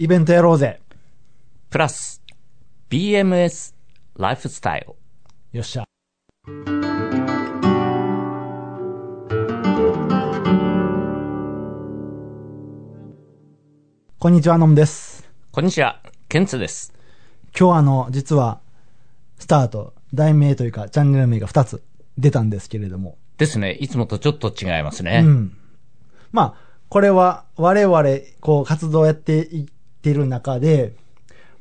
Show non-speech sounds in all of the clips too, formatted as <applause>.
イベントやろうぜ。プラス、BMS ライフスタイル。よっしゃ。こんにちは、のむです。こんにちは、ケンツです。今日あの、実は、スタート、題名というか、チャンネル名が2つ出たんですけれども。ですね、いつもとちょっと違いますね。うん。まあ、これは我々、こう、活動をやっていっている中で、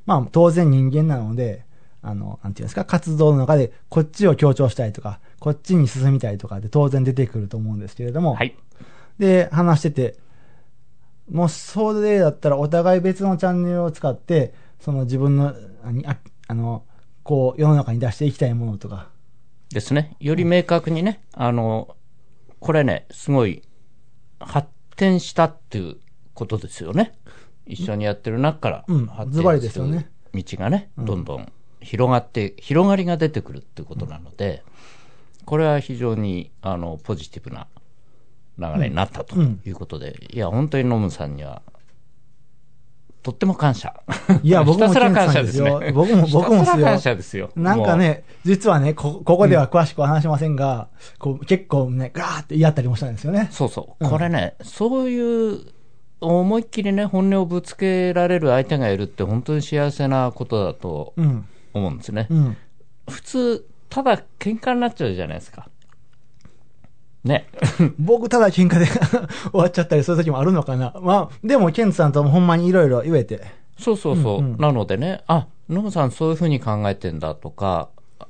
まあ、当然人間なので、あの、なんていうんですか、活動の中で、こっちを強調したいとか、こっちに進みたいとかで当然出てくると思うんですけれども、はい。で、話してて、もうそれだったらお互い別のチャンネルを使って、その自分の、何ああの、こう、世の中に出していきたいものとか、ですね。より明確にね、あの、これね、すごい発展したっていうことですよね。一緒にやってる中からうん発ズバリで展すよね。道がね、どんどん広がって、広がりが出てくるっていうことなので、これは非常に、あの、ポジティブな流れになったということで、いや、本当にノムさんには、とっても感謝。いや <laughs> 僕もひたすら感謝ですよ。僕も僕も感謝ですよ。なんかね、実はね、こ、ここでは詳しくは話しませんが、こう、結構ね、ガーって言い合ったりもしたんですよね。そうそう。これね、そういう、思いっきりね、本音をぶつけられる相手がいるって本当に幸せなことだとうん。思うんですね。うん。普通、ただ喧嘩になっちゃうじゃないですか。ね。<laughs> 僕、ただ喧嘩で <laughs> 終わっちゃったりする時もあるのかな。まあ、でも、ケンさんともほんまにいろいろ言えて。そうそうそう。うんうんなのでね、あ、ノムさんそういうふうに考えてんだとか、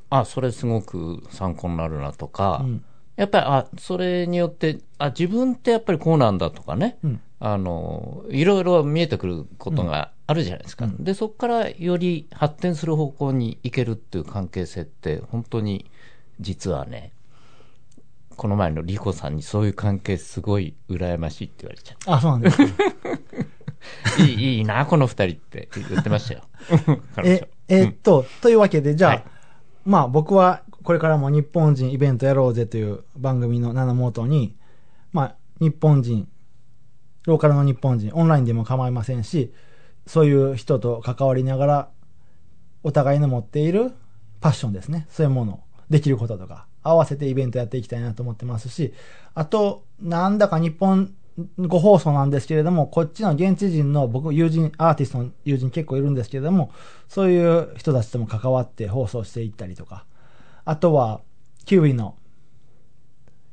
あ、それすごく参考になるなとか、うんやっぱり、あ、それによって、あ、自分ってやっぱりこうなんだとかね、うんあの、いろいろ見えてくることがあるじゃないですか。で、そこからより発展する方向に行けるっていう関係性って、本当に、実はね、この前のリコさんにそういう関係すごい羨ましいって言われちゃっあ、そうなんです。た。<laughs> いい、いいな、この二人って言ってましたよ。え、えーっと、というわけで、じゃあ、はいまあ僕はこれからも日本人イベントやろうぜという番組の名のもとに、まあ日本人、ローカルの日本人、オンラインでも構いませんし、そういう人と関わりながら、お互いの持っているパッションですね。そういうもの、できることとか、合わせてイベントやっていきたいなと思ってますし、あと、なんだか日本ご放送なんですけれども、こっちの現地人の僕、友人、アーティストの友人結構いるんですけれども、そういう人たちとも関わって放送していったりとか、あとは、キウイの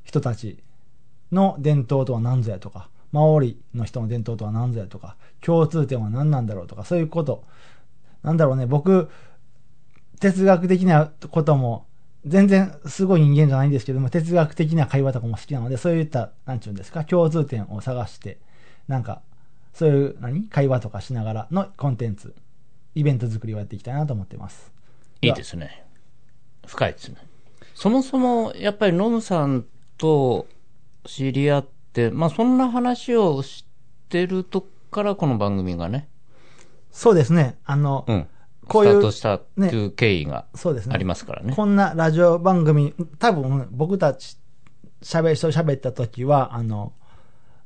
人たちの伝統とは何ぞやとか、マオリの人の伝統とは何ぞやとか、共通点は何なんだろうとか、そういうこと。なんだろうね、僕、哲学的なことも、全然すごい人間じゃないんですけども、哲学的な会話とかも好きなので、そういった、なんちゅうんですか、共通点を探して、なんか、そういう、何会話とかしながらのコンテンツ、イベント作りをやっていきたいなと思ってます。いいですね。深いですね。そもそも、やっぱりノムさんと知り合っ、まあそんな話をしてるとこからこの番組がね、そうですね、あの、うん。こういうスタートしたっていう経緯がそうですね。ありますからね。こんなラジオ番組、多分僕たち喋、そう喋った時は、あの、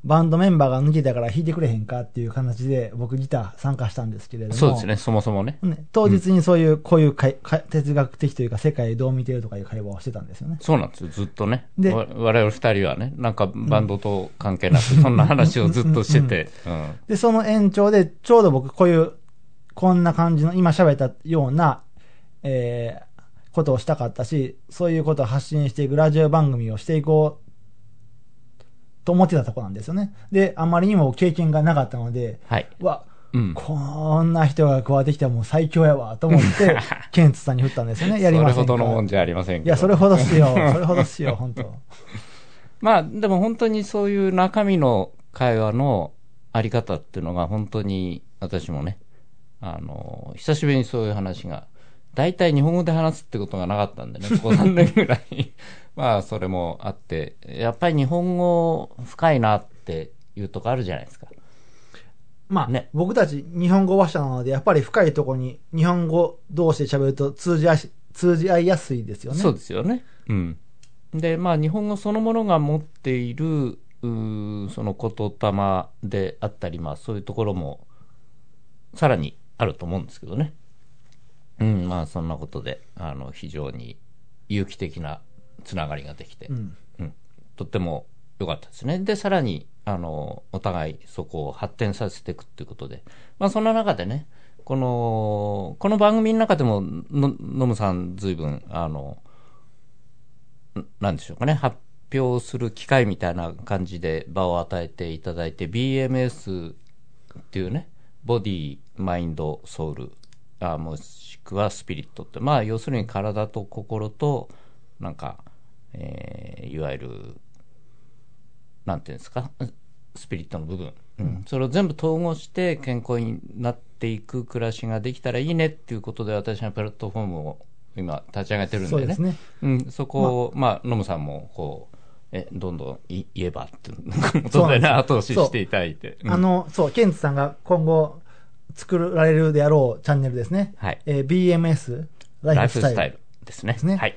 バンドメンバーが抜けたから弾いてくれへんかっていう形で僕ギター参加したんですけれども。そうですね、そもそもね。ね。当日にそういう、こういうかいか哲学的というか世界どう見てるとかいう会話をしてたんですよね。そうなんですよ、ずっとね。でわ我々二人はね、なんかバンドと関係なく、そんな話をずっとしてて、うん。で、その延長で、ちょうど僕こういう、こんな感じの、今喋ったような、えー、ことをしたかったし、そういうことを発信していくラジオ番組をしていこう、と思ってたとこなんですよね。で、あまりにも経験がなかったので、はい。わ、うん。こんな人が加わってきたらもう最強やわ、と思って、<laughs> ケンツさんに振ったんですよね。<laughs> やりませんかそれほどのもんじゃありません。いや、それほどっすよ。<laughs> それほどっすよ、本当まあ、でも本当にそういう中身の会話のあり方っていうのが本当に私もね、あの、久しぶりにそういう話が、大体日本語で話すってことがなかったんでね、ここ3年ぐらい、まあ、それもあって、やっぱり日本語深いなっていうとこあるじゃないですか。まあ、ね僕たち日本語話者なので、やっぱり深いところに日本語同士で喋ると通じ合いし、通じ合いやすいですよね。そうですよね。うん。で、まあ、日本語そのものが持っている、うーその言霊であったり、まあ、そういうところも、さらにあると思うんですけどね。うん、まあ、そんなことで、あの、非常に有機的なつながりができて、うん。うん、とっても良かったですね。で、さらに、あの、お互いそこを発展させていくっていうことで、まあ、そんな中でね、この、この番組の中でも、の、のむさん随分、あの、んなんでしょうかね、発表する機会みたいな感じで場を与えていただいて、BMS っていうね、ボディ、マインド、ソウル、あもしくはスピリットって、まあ、要するに体と心と、なんか、えーいわゆる、なんていうんですか、スピリットの部分、うん、それを全部統合して健康になっていく暮らしができたらいいねっていうことで、私はプラットフォームを今、立ち上げてるんでね、そうですね。うん、そこを、まあ、ノムさんもこう、えどんどんい言えばっていうことでね、後押ししていただいて。う <laughs> んあの、そう、ケンツさんが今後作られるであろうチャンネルですね。はいえー BMS ラライイフスタイル。イルですね。ですねはい。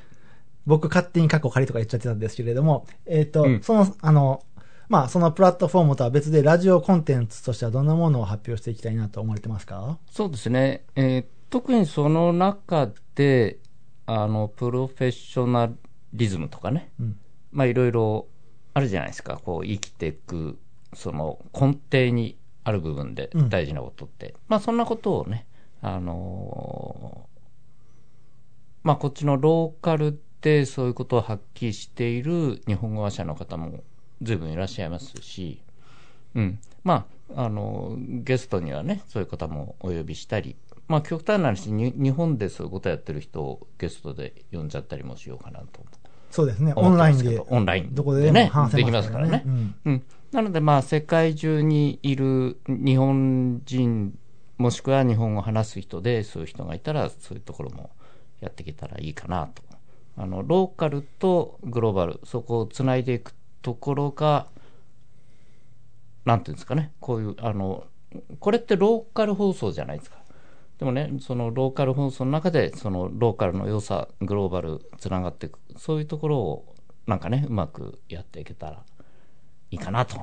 僕勝手に過去仮とか言っちゃってたんですけれども、えっ、と、うん。その、あの、まあ、そのプラットフォームとは別でラジオコンテンツとしてはどんなものを発表していきたいなと思われてますか？そうですね、えー特にその中で、あのプロフェッショナリズムとかね、うん。まあいろいろあるじゃないですか、こう生きていく、その根底にある部分でうん。大事なことって、まあそんなことをね、あのーまあこっちのローカルでそういうことを発揮している日本語話者の方も随分いらっしゃいますし、うん。まあ、あの、ゲストにはね、そういう方もお呼びしたり、まあ、極端な話に、日本でそういうことやってる人をゲストで呼んじゃったりもしようかなとそうですね。オ思ンラインでオンラインどこでねできますすかららね。うんうん。なので、まあ、世界中にいる日本人、もしくは日本語を話す人で、そういう人がいたら、そういうところもやっていけたらいいかなと。あの、ローカルとグローバル、そこをつないでいくところが、なんていうんですかね、こういう、あの、これってローカル放送じゃないですか。でもね、そのローカル放送の中で、そのローカルの良さ、グローバルつながっていく、そういうところを、なんかね、うまくやっていけたらいいかなと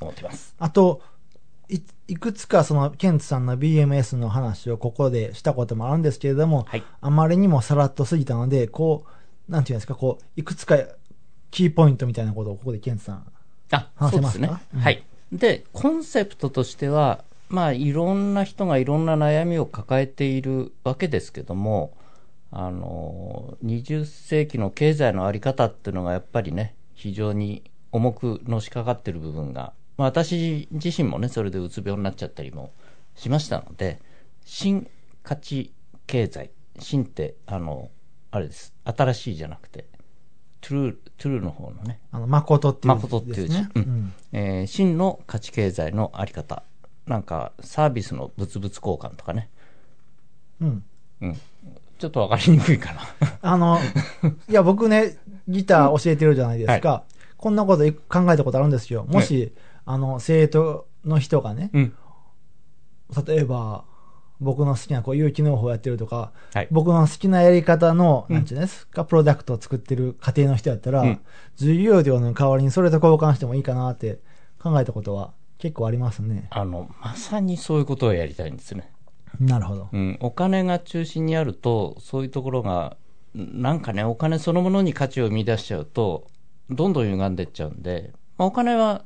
思ってます。あと、いいくつかその、ケンツさんの BMS の話をここでしたこともあるんですけれども、はい。あまりにもさらっと過ぎたので、こう、なんていうんですか、こう、いくつかキーポイントみたいなことをここでケンツさん。あ、話せますか？そうですね。うんはい。で、コンセプトとしては、まあ、いろんな人がいろんな悩みを抱えているわけですけども、あの、20世紀の経済のあり方っていうのがやっぱりね、非常に重くのしかかってる部分が、まあ、私自身もね、それでうつ病になっちゃったりもしましたので、新価値経済、新って、あの、あれです、新しいじゃなくて、トゥルー、トゥルーの方のね、あの、誠っていう、誠っていう字。ううんん。えー真の価値経済のあり方。なんか、サービスの物々交換とかね。うん。うん。ちょっとわかりにくいかな。<laughs> あの、いや、僕ね、ギター教えてるじゃないですか。こんなこと考えたことあるんですよ。もし、あの、生徒の人がね、うん。例えば、僕の好きなこう有機農法をやってるとか、はい。僕の好きなやり方の、うんなんていうんですか、プロダクトを作ってる家庭の人やったら、うん授業料の代わりにそれと交換してもいいかなって考えたことは結構ありますね。あの、まさにそういうことをやりたいんですね。なるほど。うん。お金が中心にあると、そういうところが、なんかね、お金そのものに価値を生み出しちゃうと、どんどん歪んでっちゃうんで、まあ、お金は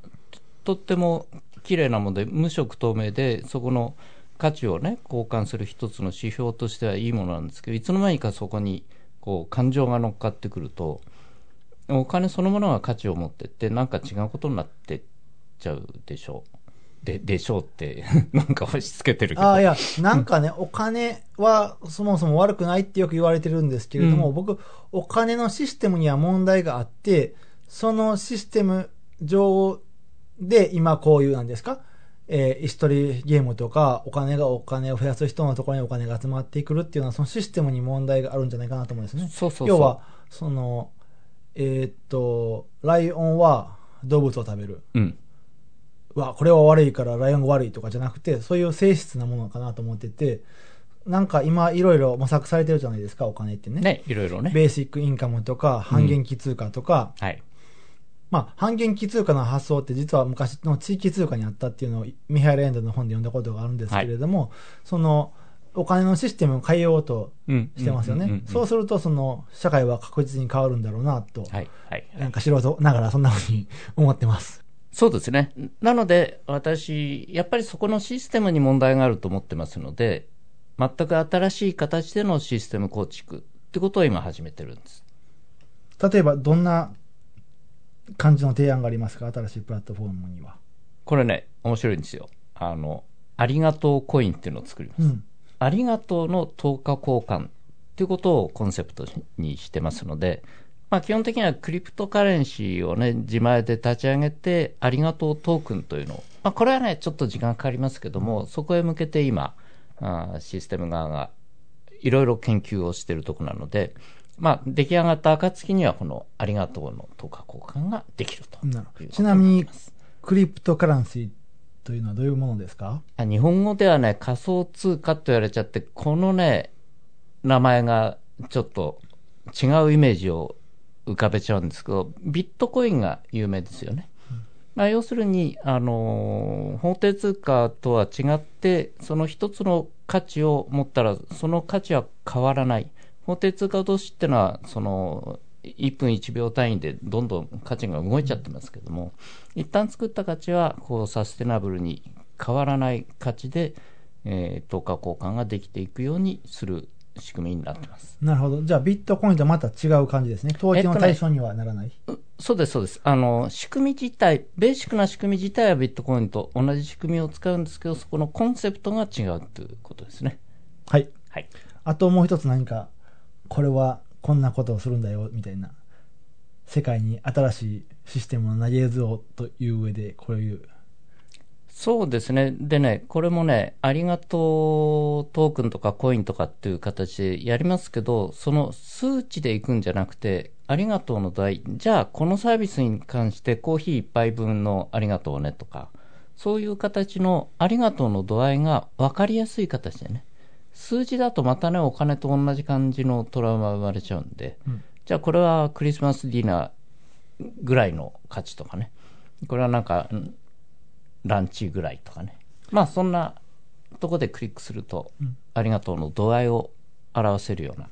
ととっても綺麗なもので、無色透明で、そこの価値をね、交換する一つの指標としてはいいものなんですけど、いつの間にかそこに、こう、感情が乗っかってくると、お金そのものが価値を持ってって、なんか違うことになってっちゃうでしょう。で、<laughs> でしょうって、なんか押し付けてるけど。ああ、いや、なんかね、<laughs> お金はそもそも悪くないってよく言われてるんですけれども、うん僕、お金のシステムには問題があって、そのシステム上で今こういうなんですか？えー、椅子取りゲームとか、お金がお金を増やす人のところにお金が集まってくるっていうのは、そのシステムに問題があるんじゃないかなと思うんですね。そうそうそう要は、その、えーっと、ライオンは動物を食べる。うん。うわ、これは悪いからライオンが悪いとかじゃなくて、そういう性質なものかなと思ってて、なんか今いろいろ模索されてるじゃないですか、お金ってね。ね、いろいろね。ベーシックインカムとか、半減期通貨とか、はい。まあ、半減期通貨の発想って実は昔の地域通貨にあったっていうのをミハイル・エンドの本で読んだことがあるんですけれども、その、お金のシステムを変えようとうんしてますよ。ねそうすると、その、社会は確実に変わるんだろうなと、はい。はい。なんか素人ながらそんなふうに思ってます。そうですね。なので、私、やっぱりそこのシステムに問題があると思ってますので、全く新しい形でのシステム構築ってことを今始めてるんです。例えば、どんな感じの提案がありますか新しいプラットフォームには。これね、面白いんですよ。あの、ありがとうコインっていうのを作ります。うん。ありがとうの10日交換ということをコンセプトにしてますので、まあ、基本的にはクリプトカレンシーをね、自前で立ち上げて、ありがとうトークンというのを、まあ、これはね、ちょっと時間かかりますけども、そこへ向けて今、あーシステム側がいろいろ研究をしているところなので、まあ、出来上がった暁には、このありがとうの10日交換ができるとるちなみにクリプトカランシーというのはどういうものですか？あ日本語ではね、仮想通貨と言われちゃって、このね、名前がちょっと違うイメージを浮かべちゃうんですけど、ビットコインが有名ですよね。まあ、要するに、あのー法定通貨とは違って、その一つの価値を持ったら、その価値は変わらない。法定通貨同士ってのは、その、1分1秒単位でどんどん価値が動いちゃってますけども、一旦作った価値は、こう、サステナブルに変わらない価値で、えー、等価交換ができていくようにする仕組みになってます。なるほど。じゃあ、ビットコインとはまた違う感じですね。統計の対象にはならない。そうです、そうです。あの、仕組み自体、ベーシックな仕組み自体はビットコインと同じ仕組みを使うんですけど、そこのコンセプトが違うということですね。はい。はい。あともう一つ何か、これはこんなことをするんだよ、みたいな。世界に新しいシステムを投げようという上で、こういう。そうですね。でね、これもね、ありがとうトークンとかコインとかっていう形でやりますけど、その数値でいくんじゃなくて、ありがとうの度合い、じゃあこのサービスに関してコーヒー一杯分のありがとうねとか、そういう形のありがとうの度合いが分かりやすい形でね、数字だとまたね、お金と同じ感じのトラウマが生まれちゃうんで、うんじゃあこれはクリスマスディナーぐらいの価値とかね、これはなんか、うんランチぐらいとかね。まあそんなとこでクリックすると、ありがとうの度合いを表せるような。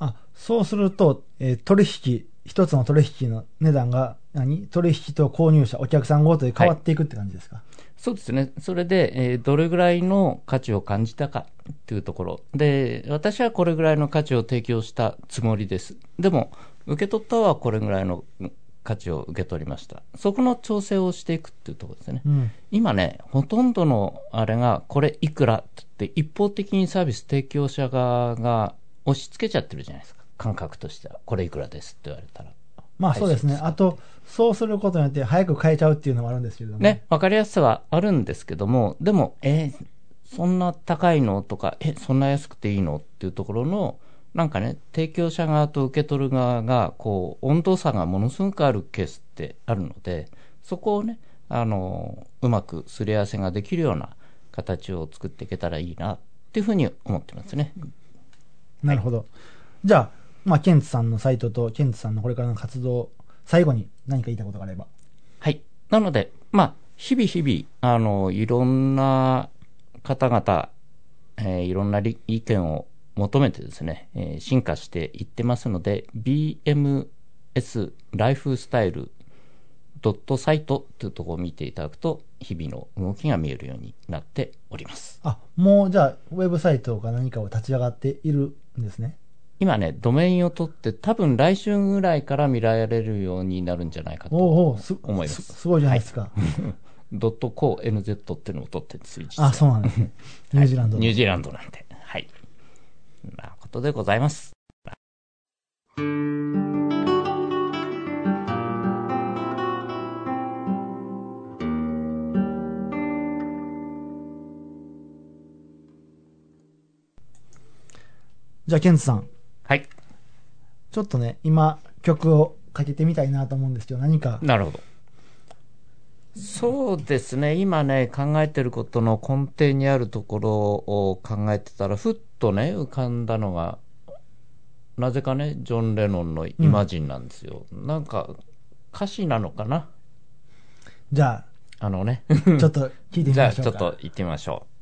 あ、そうすると、えー取引、一つの取引の値段が、何？取引と購入者、お客さんごとで変わっていくって感じですか、そうですね。それで、えーどれぐらいの価値を感じたかっていうところ。で、私はこれぐらいの価値を提供したつもりです。でも、受け取ったはこれぐらいのうん価値を受け取りました。そこの調整をしていくっていうところですね。うん。今ね、ほとんどのあれが、これいくらって一方的にサービス提供者側が押し付けちゃってるじゃないですか。感覚としては。これいくらですって言われたら。まあそうですね。あと、そうすることによって早く変えちゃうっていうのもあるんですけれども。ね、わかりやすさはあるんですけども、でも、えーそんな高いのとか、え、そんな安くていいのっていうところの、なんかね、提供者側と受け取る側が、こう、温度差がものすごくあるケースってあるので、そこをね、あの、うまくすり合わせができるような形を作っていけたらいいな、っていうふうに思ってますね。なるほど。じゃあ、まあ、ケンツさんのサイトとケンツさんのこれからの活動、最後に何か言いたいことがあれば。はい。なので、まあ、日々日々、あの、いろんな方々、えーいろんなり意見を求めてですね、えー進化していってますので、BMS ライフスタイルドットサイトというところを見ていただくと、日々の動きが見えるようになっております。あ、もうじゃあ、ウェブサイトか何かを立ち上がっているんですね。今ね、ドメインを取って、多分来春ぐらいから見られるようになるんじゃないかと思います。おおすすごいじゃないですか。ドットコー NZ っていうのを取ってツイッす、あ、そうなんですね。ニュージーランド、はい、ニュージーランドなんで。はい。なことでございます。じゃあ、ケンツさん。はい。ちょっとね、今、曲をかけてみたいなと思うんですけど、何か？なるほど。そうですね、今ね、考えてることの根底にあるところを考えてたら、ふっとね、浮かんだのが、なぜかね、ジョン・レノンのイマジンなんですよ。なんか、歌詞なのかな？じゃあのね。あ、<laughs> ちょっと聞いてみじゃあ、ましょうか。ちょっと行ってみましょ Imagine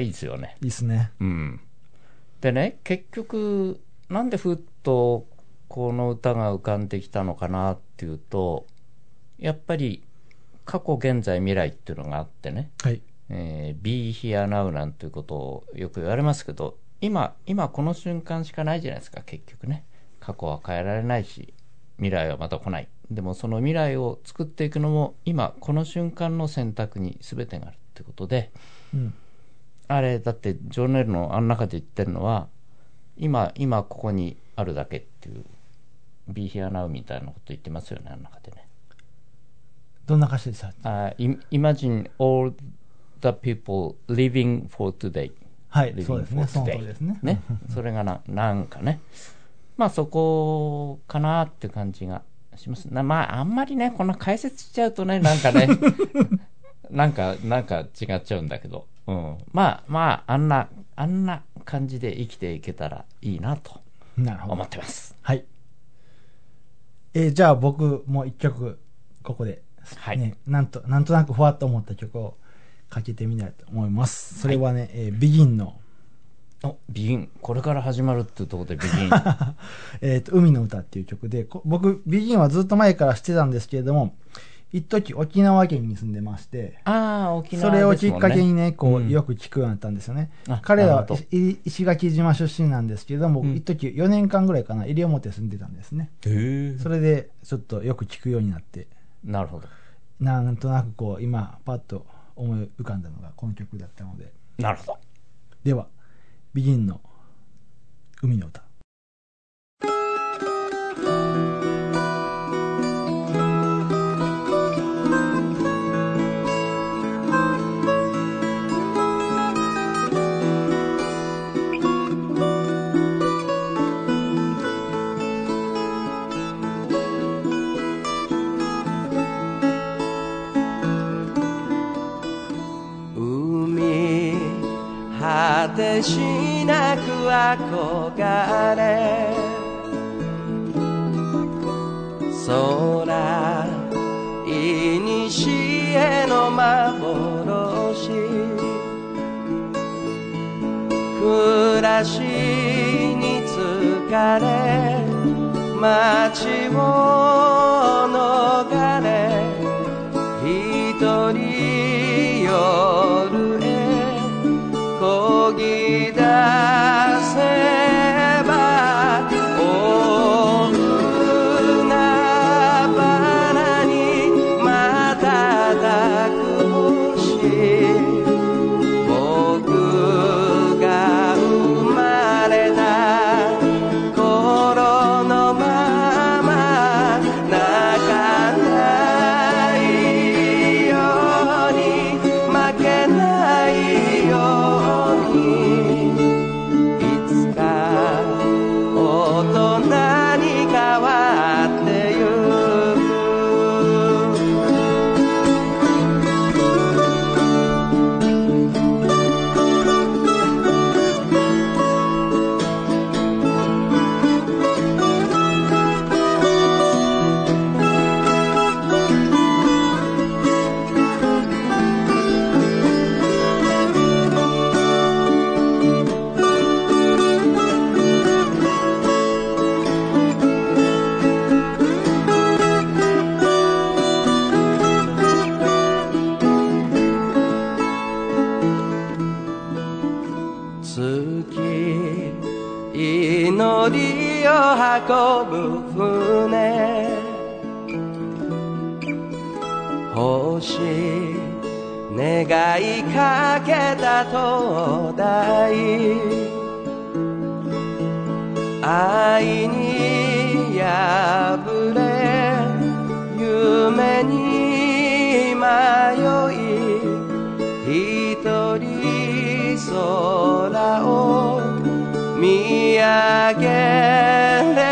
いいですよね。いいっすね。うん。でね、結局、なんでふっとこの歌が浮かんできたのかなっていうと、やっぱり過去、現在、未来っていうのがあってね、はい。えー be here now なんていうことをよく言われますけど、今、今この瞬間しかないじゃないですか、結局ね。過去は変えられないし、未来はまた来ない。でもその未来を作っていくのも、今、この瞬間の選択に全てがあるってことで、うん。あれ、だって、ジョン・レルのあの中で言ってるのは、今、今ここにあるだけっていう、be here now みたいなこと言ってますよね、あの中でね。どんな歌詞でした？あ imagine all the people living for today. はい、そうですね。そですね。ね？それがな、<laughs> なんかね。まあそこかなって感じがします。なまああんまりね、こんな解説しちゃうとね、なんかね、<laughs> なんか、なんか違っちゃうんだけど。うん。まあまあ、あんな、あんな感じで生きていけたらいいなと思。ってます。はい。えーじゃあ僕も一曲、ここで、はいね、なんと、なんとなくふわっと思った曲をかけてみたいと思います。それはね、えービギンの、お、ビギン。これから始まるっていうところでビギン。<laughs> えっ、と、海の歌っていう曲で、こ僕、ビギンはずっと前から知ってたんですけれども、一時沖縄県に住んでまして、ああ、沖縄それをきっかけにね。ね、こう、うんよく聞くようになったんですよねあ。彼らはなるほどい石垣島出身なんですけれども、うん一時4年間ぐらいかな、西表住んでたんですね。それで、ちょっとよく聞くようになって、なるほど。なんとなくこう、今、パッと思い浮かんだのがこの曲だったので。なるほど。では、ビギンの海の歌。果てしなく憧れ空いにしえの幻暮らしに疲れ街を逃れぎ運ぶ船。星願いかけた灯台。愛に破れ夢に迷い一人空を見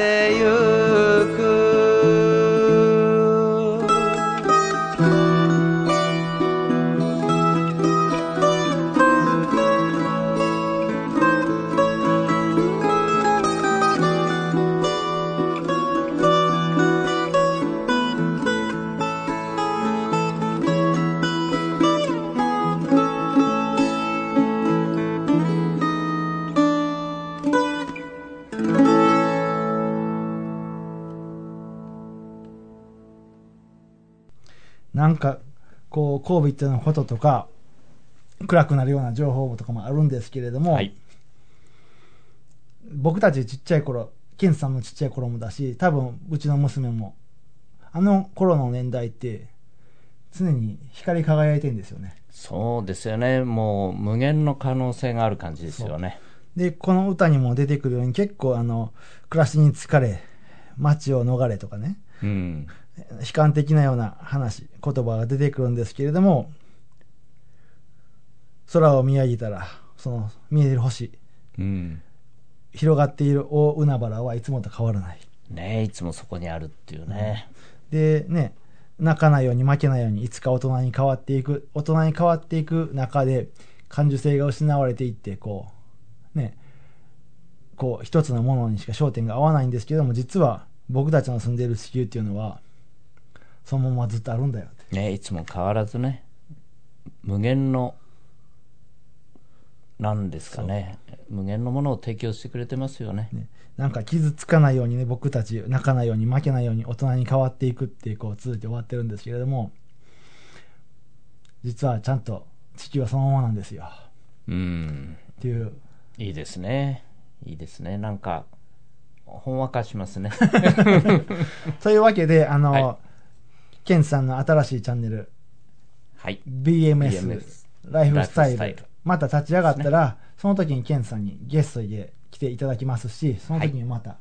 わっなんか、こう、COVID のこととか、暗くなるような情報とかもあるんですけれども、はい。僕たちちっちゃい頃、ケンさんのちっちゃい頃もだし、多分うちの娘も、あの頃の年代って、常に光り輝いてるんですよね。そうですよね。もう無限の可能性がある感じですよね。で、この歌にも出てくるように結構あの、暮らしに疲れ、街を逃れとかね、うん。悲観的なような話、言葉が出てくるんですけれども、空を見上げたら、その見える星、うん。広がっている大海原はいつもと変わらない。ねいつもそこにあるっていうね。でね、泣かないように負けないようにいつか大人に変わっていく、大人に変わっていく中で感受性が失われていって、こう、ね、こう一つのものにしか焦点が合わないんですけども、実は僕たちの住んでいる地球っていうのは、そのままずっとあるんだよって。ねいつも変わらずね。無限の、なんですかね。無限のものを提供してくれてますよね。ね、なんか傷つかないようにね、僕たち泣かないように負けないように大人に変わっていくってこう続いて終わってるんですけれども、実はちゃんと地球はそのままなんですよ。うん。っていういいですね。いいですね。なんか、ほんわかしますね。<laughs> というわけで、あの、はいケンさんの新しいチャンネル、はい。BMS、BMS ライフスタイル。また立ち上がったら、その時にケンさんにゲストで来ていただきますし、その時にまた、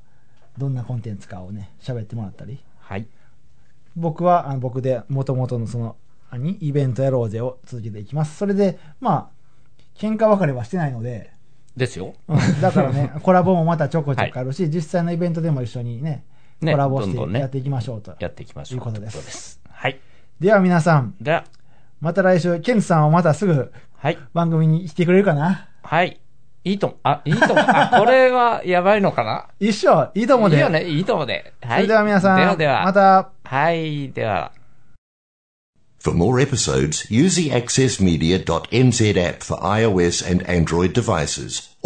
どんなコンテンツかをね、喋ってもらったり、はい。僕はあの僕で元々のその、何イベントやろうぜを続けていきます。それで、まあ、喧嘩別れはしてないので、ですよ。うん。だからね、<laughs> コラボもまたちょこちょこあるし、実際のイベントでも一緒にね、ねコラボしてやっていきましょうと。やっていきましょう。いうことです。はい。では皆さん、では、また来週、ケンさんはまたすぐはい。番組に来てくれるかな？はい。いいとも、あ、いいとも、あ、これはやばいのかな？一緒いいと思うで。いいよね、いいともで。はい。それでは皆さん、ではでは。また、はい、では。For more episodes, use the accessmedia.nz app for iOS and Android devices,